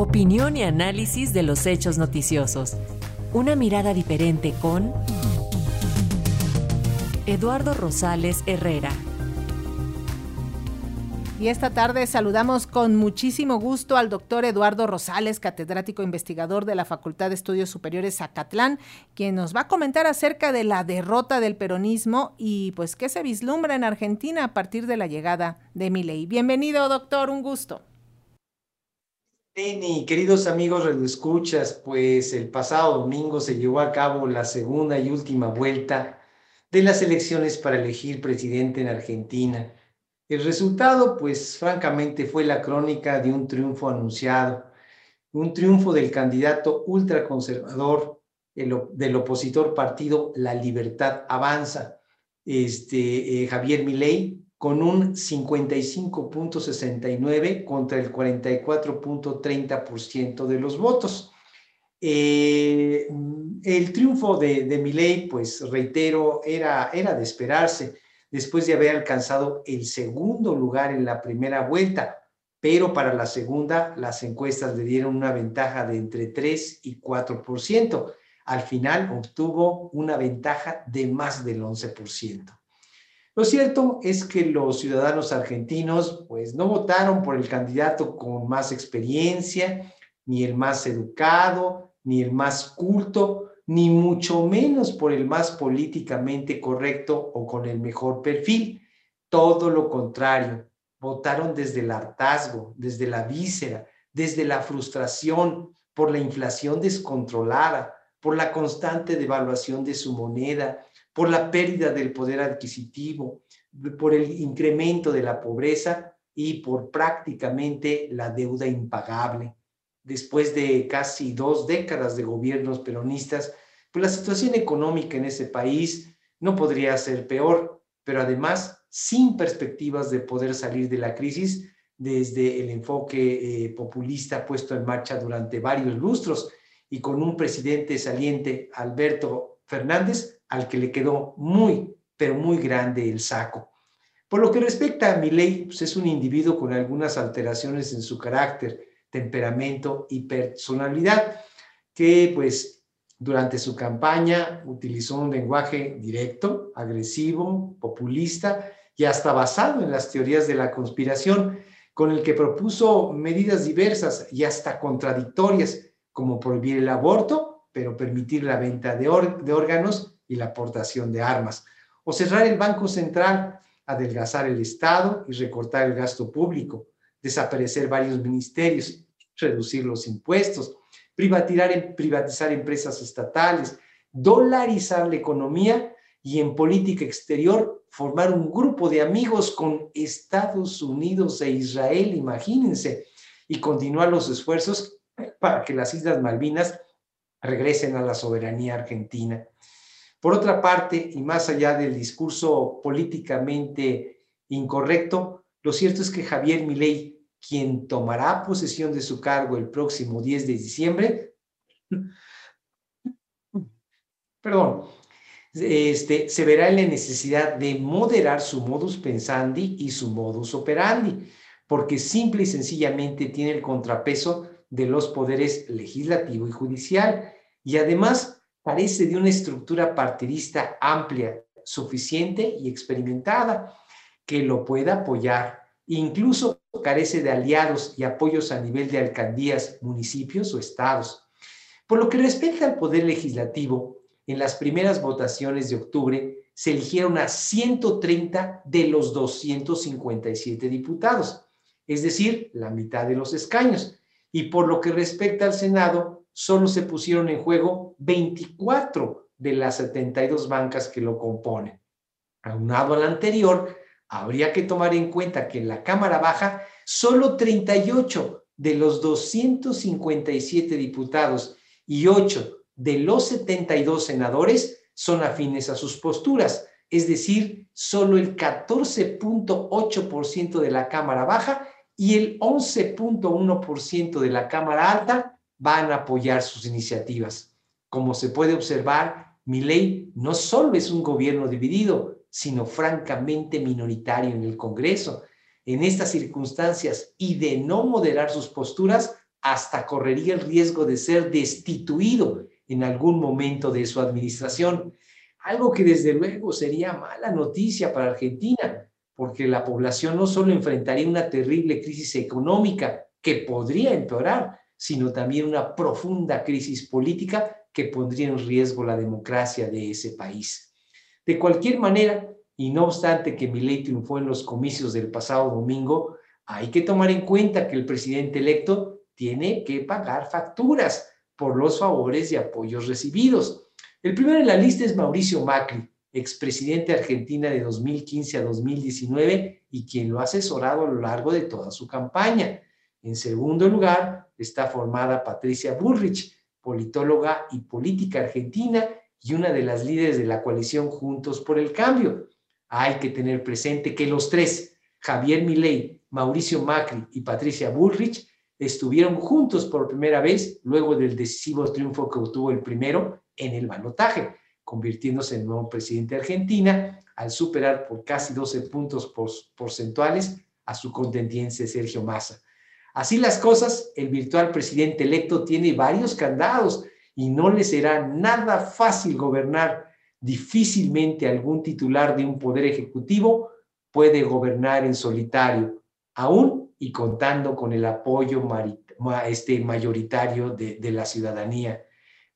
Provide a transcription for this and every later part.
Opinión y análisis de los hechos noticiosos. Una mirada diferente con Eduardo Rosales Herrera. Y esta tarde saludamos con muchísimo gusto al doctor Eduardo Rosales, catedrático investigador de la Facultad de Estudios Superiores Zacatlán, quien nos va a comentar acerca de la derrota del peronismo y pues qué se vislumbra en Argentina a partir de la llegada de Milei. Bienvenido, doctor, un gusto. Teni, queridos amigos escuchas, pues el pasado domingo se llevó a cabo la segunda y última vuelta de las elecciones para elegir presidente en Argentina. El resultado, pues francamente, fue la crónica de un triunfo anunciado, un triunfo del candidato ultraconservador del opositor partido La Libertad Avanza, este, eh, Javier Milei, con un 55.69 contra el 44.30% de los votos. Eh, el triunfo de, de Milei, pues reitero, era, era de esperarse después de haber alcanzado el segundo lugar en la primera vuelta, pero para la segunda las encuestas le dieron una ventaja de entre 3 y 4%. Al final obtuvo una ventaja de más del 11%. Lo cierto es que los ciudadanos argentinos pues no votaron por el candidato con más experiencia, ni el más educado, ni el más culto, ni mucho menos por el más políticamente correcto o con el mejor perfil. Todo lo contrario, votaron desde el hartazgo, desde la víscera, desde la frustración por la inflación descontrolada, por la constante devaluación de su moneda, por la pérdida del poder adquisitivo, por el incremento de la pobreza y por prácticamente la deuda impagable. Después de casi dos décadas de gobiernos peronistas, pues la situación económica en ese país no podría ser peor, pero además sin perspectivas de poder salir de la crisis desde el enfoque eh, populista puesto en marcha durante varios lustros y con un presidente saliente, Alberto Fernández, al que le quedó muy, pero muy grande el saco. Por lo que respecta a Milei, pues es un individuo con algunas alteraciones en su carácter, temperamento y personalidad, que pues durante su campaña utilizó un lenguaje directo, agresivo, populista y hasta basado en las teorías de la conspiración, con el que propuso medidas diversas y hasta contradictorias, como prohibir el aborto, pero permitir la venta de, órganos y la aportación de armas, o cerrar el Banco Central, adelgazar el Estado y recortar el gasto público, desaparecer varios ministerios, reducir los impuestos, privatizar, privatizar empresas estatales, dolarizar la economía y en política exterior formar un grupo de amigos con Estados Unidos e Israel, imagínense, y continuar los esfuerzos para que las Islas Malvinas regresen a la soberanía argentina. Por otra parte, y más allá del discurso políticamente incorrecto, lo cierto es que Javier Milei, quien tomará posesión de su cargo el próximo 10 de diciembre, perdón, este, se verá en la necesidad de moderar su modus pensandi y su modus operandi, porque simple y sencillamente tiene el contrapeso de los poderes legislativo y judicial, y además parece de una estructura partidista amplia, suficiente y experimentada, que lo pueda apoyar Incluso carece de aliados y apoyos a nivel de alcaldías, municipios o estados. Por lo que respecta al poder legislativo, en las primeras votaciones de octubre se eligieron a 130 de los 257 diputados, es decir, la mitad de los escaños. Y por lo que respecta al Senado, solo se pusieron en juego 24 de las 72 bancas que lo componen. Aunado al anterior, habría que tomar en cuenta que en la Cámara Baja solo 38 de los 257 diputados y 8 de los 72 senadores son afines a sus posturas, es decir, solo el 14.8% de la Cámara Baja y el 11.1% de la Cámara Alta van a apoyar sus iniciativas. Como se puede observar, mi ley no solo es un gobierno dividido, sino francamente minoritario en el Congreso. En estas circunstancias y de no moderar sus posturas, hasta correría el riesgo de ser destituido en algún momento de su administración. Algo que desde luego sería mala noticia para Argentina, porque la población no solo enfrentaría una terrible crisis económica que podría empeorar, sino también una profunda crisis política que pondría en riesgo la democracia de ese país. De cualquier manera, y no obstante que Milei triunfó en los comicios del pasado domingo, hay que tomar en cuenta que el presidente electo tiene que pagar facturas por los favores y apoyos recibidos. El primero en la lista es Mauricio Macri, expresidente argentina de 2015 a 2019 y quien lo ha asesorado a lo largo de toda su campaña. En segundo lugar está formada Patricia Bullrich, politóloga y política argentina y una de las líderes de la coalición Juntos por el Cambio. Hay que tener presente que los tres, Javier Milei, Mauricio Macri y Patricia Bullrich, estuvieron juntos por primera vez luego del decisivo triunfo que obtuvo el primero en el balotaje, convirtiéndose en nuevo presidente de Argentina al superar por casi 12 puntos porcentuales a su contendiente Sergio Massa. Así las cosas, el virtual presidente electo tiene varios candados y no le será nada fácil gobernar. Difícilmente algún titular de un poder ejecutivo puede gobernar en solitario, aún y contando con el apoyo este, mayoritario de, de la ciudadanía.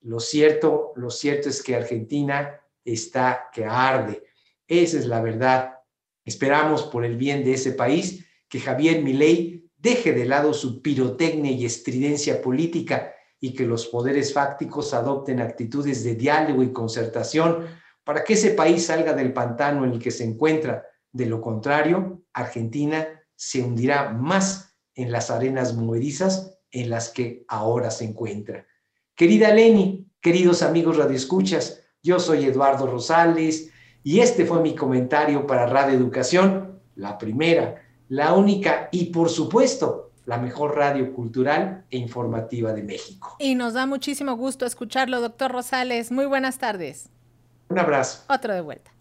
Lo cierto, lo cierto es que Argentina está que arde. Esa es la verdad. Esperamos por el bien de ese país que Javier Milei deje de lado su pirotecnia y estridencia política y que los poderes fácticos adopten actitudes de diálogo y concertación para que ese país salga del pantano en el que se encuentra. De lo contrario, Argentina se hundirá más en las arenas movedizas en las que ahora se encuentra. Querida Leni, queridos amigos radioescuchas, yo soy Eduardo Rosales y este fue mi comentario para Radio Educación, la primera la única y por supuesto la mejor radio cultural e informativa de México. Y nos da muchísimo gusto escucharlo, doctor Rosales. Muy buenas tardes. Un abrazo. Otro de vuelta.